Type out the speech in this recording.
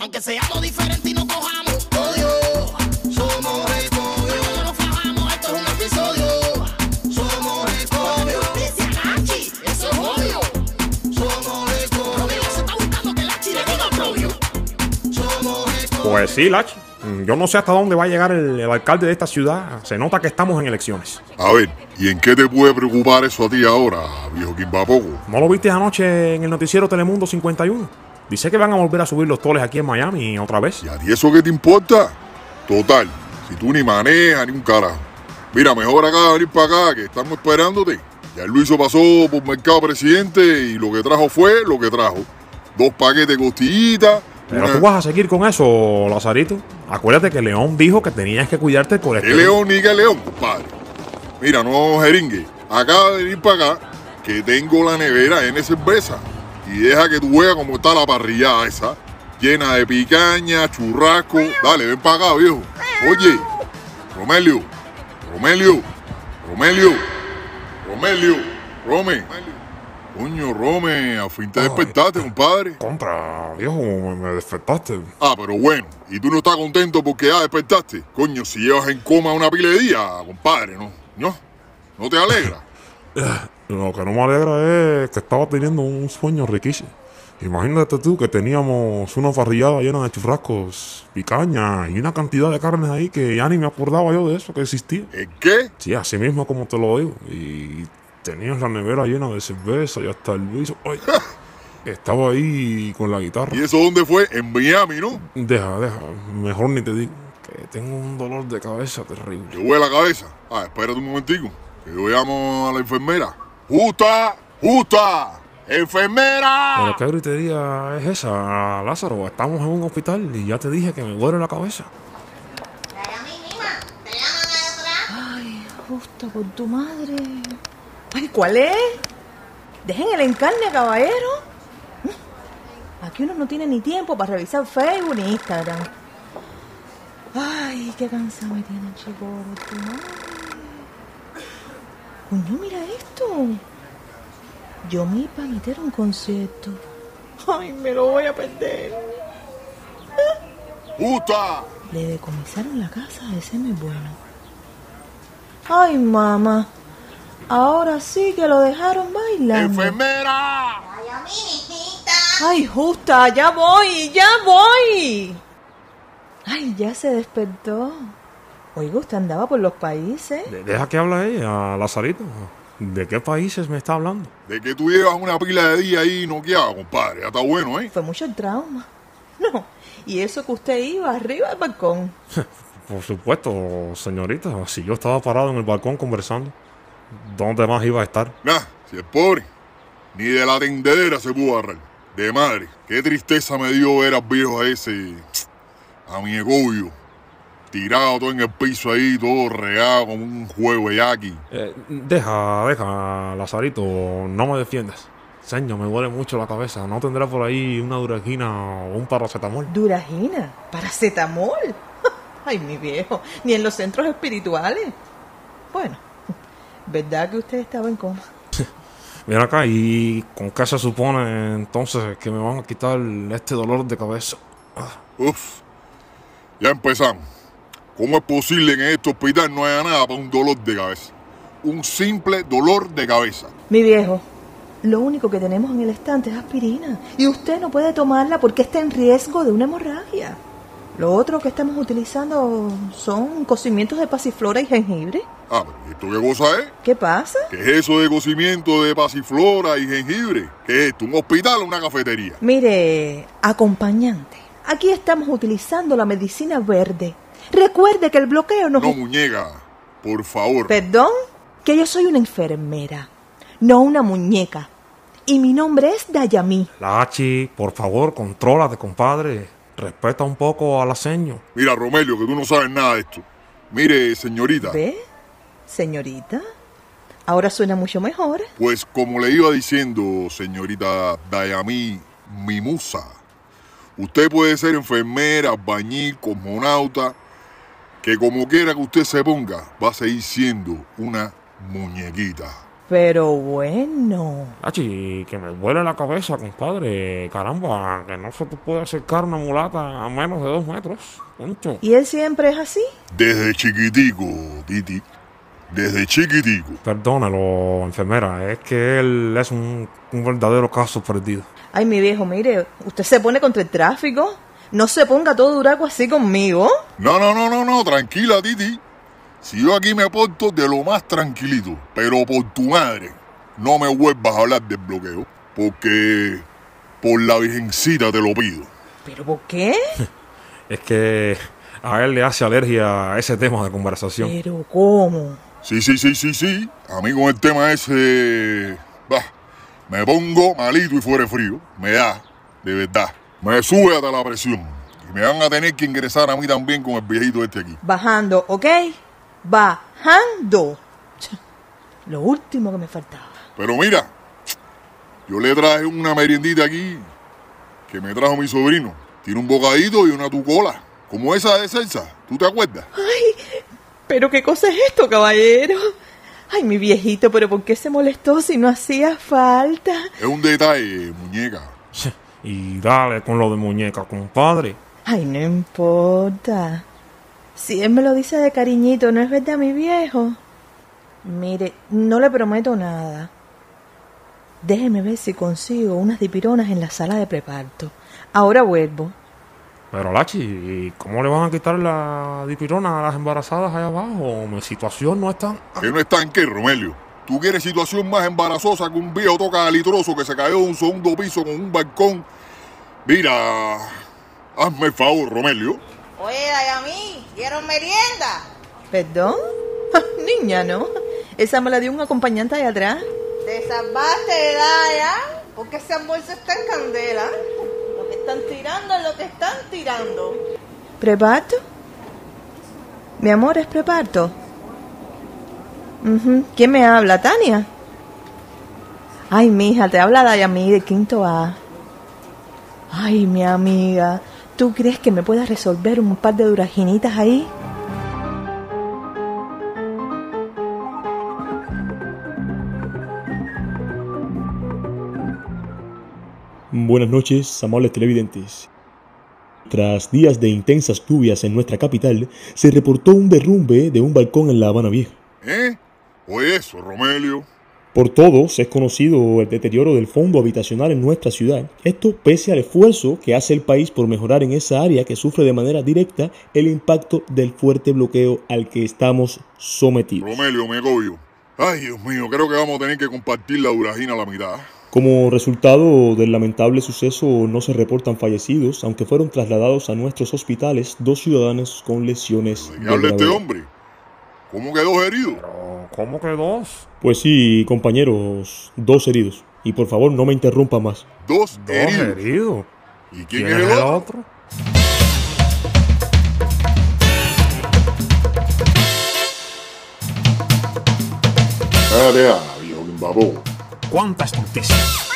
Aunque seamos diferentes y no cojamos odio, somos escogios. Cuando nos fajamos, esto es un episodio. Somos escogios. Dice Nachi, eso es odio. Somos escogios. Romeo se está buscando que Lachi le diga propio. Somos escogios. Pues sí, Lach. Mm, Yo no sé hasta dónde va a llegar el, el alcalde de esta ciudad. Se nota que estamos en elecciones. A ver, ¿y en qué te puede preocupar eso a ti ahora, viejo Quimbapoco? ¿No lo viste anoche en el noticiero Telemundo 51? Dice que van a volver a subir los toles aquí en Miami otra vez. ¿Y a ti eso qué te importa? Total, si tú ni manejas ni un carajo. Mira, mejor acá de venir para acá, que estamos esperándote. Ya el Luiso pasó por Mercado Presidente y lo que trajo fue lo que trajo. Dos paquetes de costillitas. Pero una- tú vas a seguir con eso, Lazarito. Acuérdate que León dijo que tenías que cuidarte ¿Qué colesterol. león ni qué león, compadre? Mira, no jeringue. Acaba de venir para acá que tengo la nevera en cerveza. Y deja que tú veas cómo está la parrillada esa. Llena de picaña, churrasco. Dale, ven para acá, viejo. Oye, Romelio, Romelio, Romelio, Romelio, Rome. Coño, Rome, a fin te despertaste, compadre. Contra, viejo, me despertaste. Ah, pero bueno, y tú no estás contento porque ya despertaste. Coño, si llevas en coma una pila de días, compadre, ¿no? ¿No? ¿No te alegra? Lo que no me alegra es que estaba teniendo un sueño riquísimo. Imagínate tú que teníamos una parrillada llena de churrascos, picaña y una cantidad de carnes ahí que ya ni me acordaba yo de eso que existía. ¿El qué? Sí, así mismo como te lo digo. Y tenías la nevera llena de cerveza y hasta el Luis. ay, estaba ahí con la guitarra. ¿Y eso dónde fue? En Miami, ¿no? Deja, deja. Mejor ni te digo. Que tengo un dolor de cabeza terrible. Te huele la cabeza. Ah, espérate un momentico. Que yo llamo a la enfermera. ¡Justa! ¡Justa! ¡Enfermera! ¿Pero qué gritería es esa, Lázaro? Estamos en un hospital y ya te dije que me duele la cabeza. Ay, justo por tu madre. Ay, ¿cuál es? Dejen el encarne, caballero. Aquí uno no tiene ni tiempo para revisar Facebook ni Instagram. Ay, qué cansado me tiene, chico, Coño, mira esto. Yo me iba a meter a un concierto. Ay, me lo voy a perder. ¡Justa! Le decomisaron la casa de ese muy bueno. Ay, mamá. Ahora sí que lo dejaron bailando. ¡Enfermera! Ay, justa, ya voy, ya voy. Ay, ya se despertó. Oiga, usted andaba por los países. De- Deja que habla ella, Lazarito. ¿De qué países me está hablando? De que tú llevas una pila de días ahí noqueada, compadre. Ya está bueno, ¿eh? Fue mucho el trauma. No, y eso que usted iba arriba del balcón. Por supuesto, señorita. Si yo estaba parado en el balcón conversando, ¿dónde más iba a estar? Nah, si es pobre. Ni de la tendedera se pudo agarrar. De madre. Qué tristeza me dio ver al viejo ese. A mi egobio. Tirado todo en el piso ahí, todo regado como un juego de yaqui. Eh, deja, deja, Lazarito. No me defiendas. Señor, me duele mucho la cabeza. ¿No tendrá por ahí una duragina o un paracetamol? Duragina, paracetamol. Ay, mi viejo, ni en los centros espirituales. Bueno, ¿verdad que usted estaba en coma? Mira acá, ¿y con qué se supone entonces que me van a quitar este dolor de cabeza? Uf. Ya empezamos. ¿Cómo es posible que en este hospital no haya nada para un dolor de cabeza? Un simple dolor de cabeza. Mi viejo, lo único que tenemos en el estante es aspirina. Y usted no puede tomarla porque está en riesgo de una hemorragia. Lo otro que estamos utilizando son cocimientos de pasiflora y jengibre. Ah, pero ¿esto qué cosa es? ¿Qué pasa? ¿Qué es eso de cocimiento de pasiflora y jengibre? ¿Qué es esto? ¿Un hospital o una cafetería? Mire, acompañante, aquí estamos utilizando la medicina verde. Recuerde que el bloqueo nos... No, muñeca. Por favor. Perdón, que yo soy una enfermera, no una muñeca. Y mi nombre es Dayami. Lachi, por favor, contrólate, compadre. Respeta un poco a la seño. Mira, Romelio, que tú no sabes nada de esto. Mire, señorita. ¿Ve? Señorita, ahora suena mucho mejor. Pues como le iba diciendo, señorita Dayami Mimusa, usted puede ser enfermera, bañil, cosmonauta, que como quiera que usted se ponga, va a seguir siendo una muñequita. Pero bueno. Hachi, que me duele la cabeza, compadre. Caramba, que no se te puede acercar una mulata a menos de dos metros. Concho. ¿Y él siempre es así? Desde chiquitico, Titi. Desde chiquitico. Perdónalo, enfermera, es que él es un, un verdadero caso perdido. Ay, mi viejo, mire, usted se pone contra el tráfico. No se ponga todo duraco así conmigo. No, no, no, no, no, tranquila, Titi. Si yo aquí me porto de lo más tranquilito, pero por tu madre, no me vuelvas a hablar del bloqueo, porque por la virgencita te lo pido. ¿Pero por qué? Es que a él le hace alergia a ese tema de conversación. ¿Pero cómo? Sí, sí, sí, sí, sí. A mí con el tema ese, bah, me pongo malito y fuera frío. Me da, de verdad. Me sube hasta la presión. Y me van a tener que ingresar a mí también con el viejito este aquí. Bajando, ¿ok? Bajando. Lo último que me faltaba. Pero mira, yo le traje una meriendita aquí que me trajo mi sobrino. Tiene un bocadito y una tucola. Como esa de salsa. ¿Tú te acuerdas? ¿Pero qué cosa es esto, caballero? Ay, mi viejito, ¿pero por qué se molestó si no hacía falta? Es un detalle, muñeca. Y dale con lo de muñeca, compadre. Ay, no importa. Si él me lo dice de cariñito, ¿no es verdad, mi viejo? Mire, no le prometo nada. Déjeme ver si consigo unas dipironas en la sala de preparto. Ahora vuelvo. Pero Lachi, ¿y ¿cómo le van a quitar la dipirona a las embarazadas allá abajo? Mi situación no es tan... Que no está en qué, Romelio. Tú quieres situación más embarazosa que un viejo toca litroso que se cayó de un segundo piso con un balcón. Mira, hazme el favor, Romelio. Oye, Dayami, ¿dieron merienda? ¿Perdón? Niña, ¿no? Esa me la dio un acompañante allá atrás. ¿Te salvaste, Daya? Porque ese almuerzo está en candela. Lo que están tirando es lo que están tirando. ¿Preparto? Mi amor, ¿es preparto? Ujú. ¿Quién me habla? ¿Tania? Ay, mija, te habla Dayami de Quinto A. Ay, mi amiga, ¿tú crees que me puedas resolver un par de duraginitas ahí? Buenas noches, amables televidentes. Tras días de intensas lluvias en nuestra capital, se reportó un derrumbe de un balcón en La Habana Vieja. ¿Eh? Oye eso, Romelio. Por todos es conocido el deterioro del fondo habitacional en nuestra ciudad. Esto pese al esfuerzo que hace el país por mejorar en esa área que sufre de manera directa el impacto del fuerte bloqueo al que estamos sometidos. Romelio, me agobio. Ay, Dios mío, creo que vamos a tener que compartir la duragina a la mitad. Como resultado del lamentable suceso no se reportan fallecidos, aunque fueron trasladados a nuestros hospitales dos ciudadanos con lesiones ¿De qué habla este hombre? ¿Cómo que dos heridos? Pero, ¿Cómo que dos? Pues sí, compañeros, dos heridos. Y por favor no me interrumpa más. Dos, Dos heridos. heridos. ¿Y quién, es el otro? Viejo Kimbapó. ¿Cuántas noticias?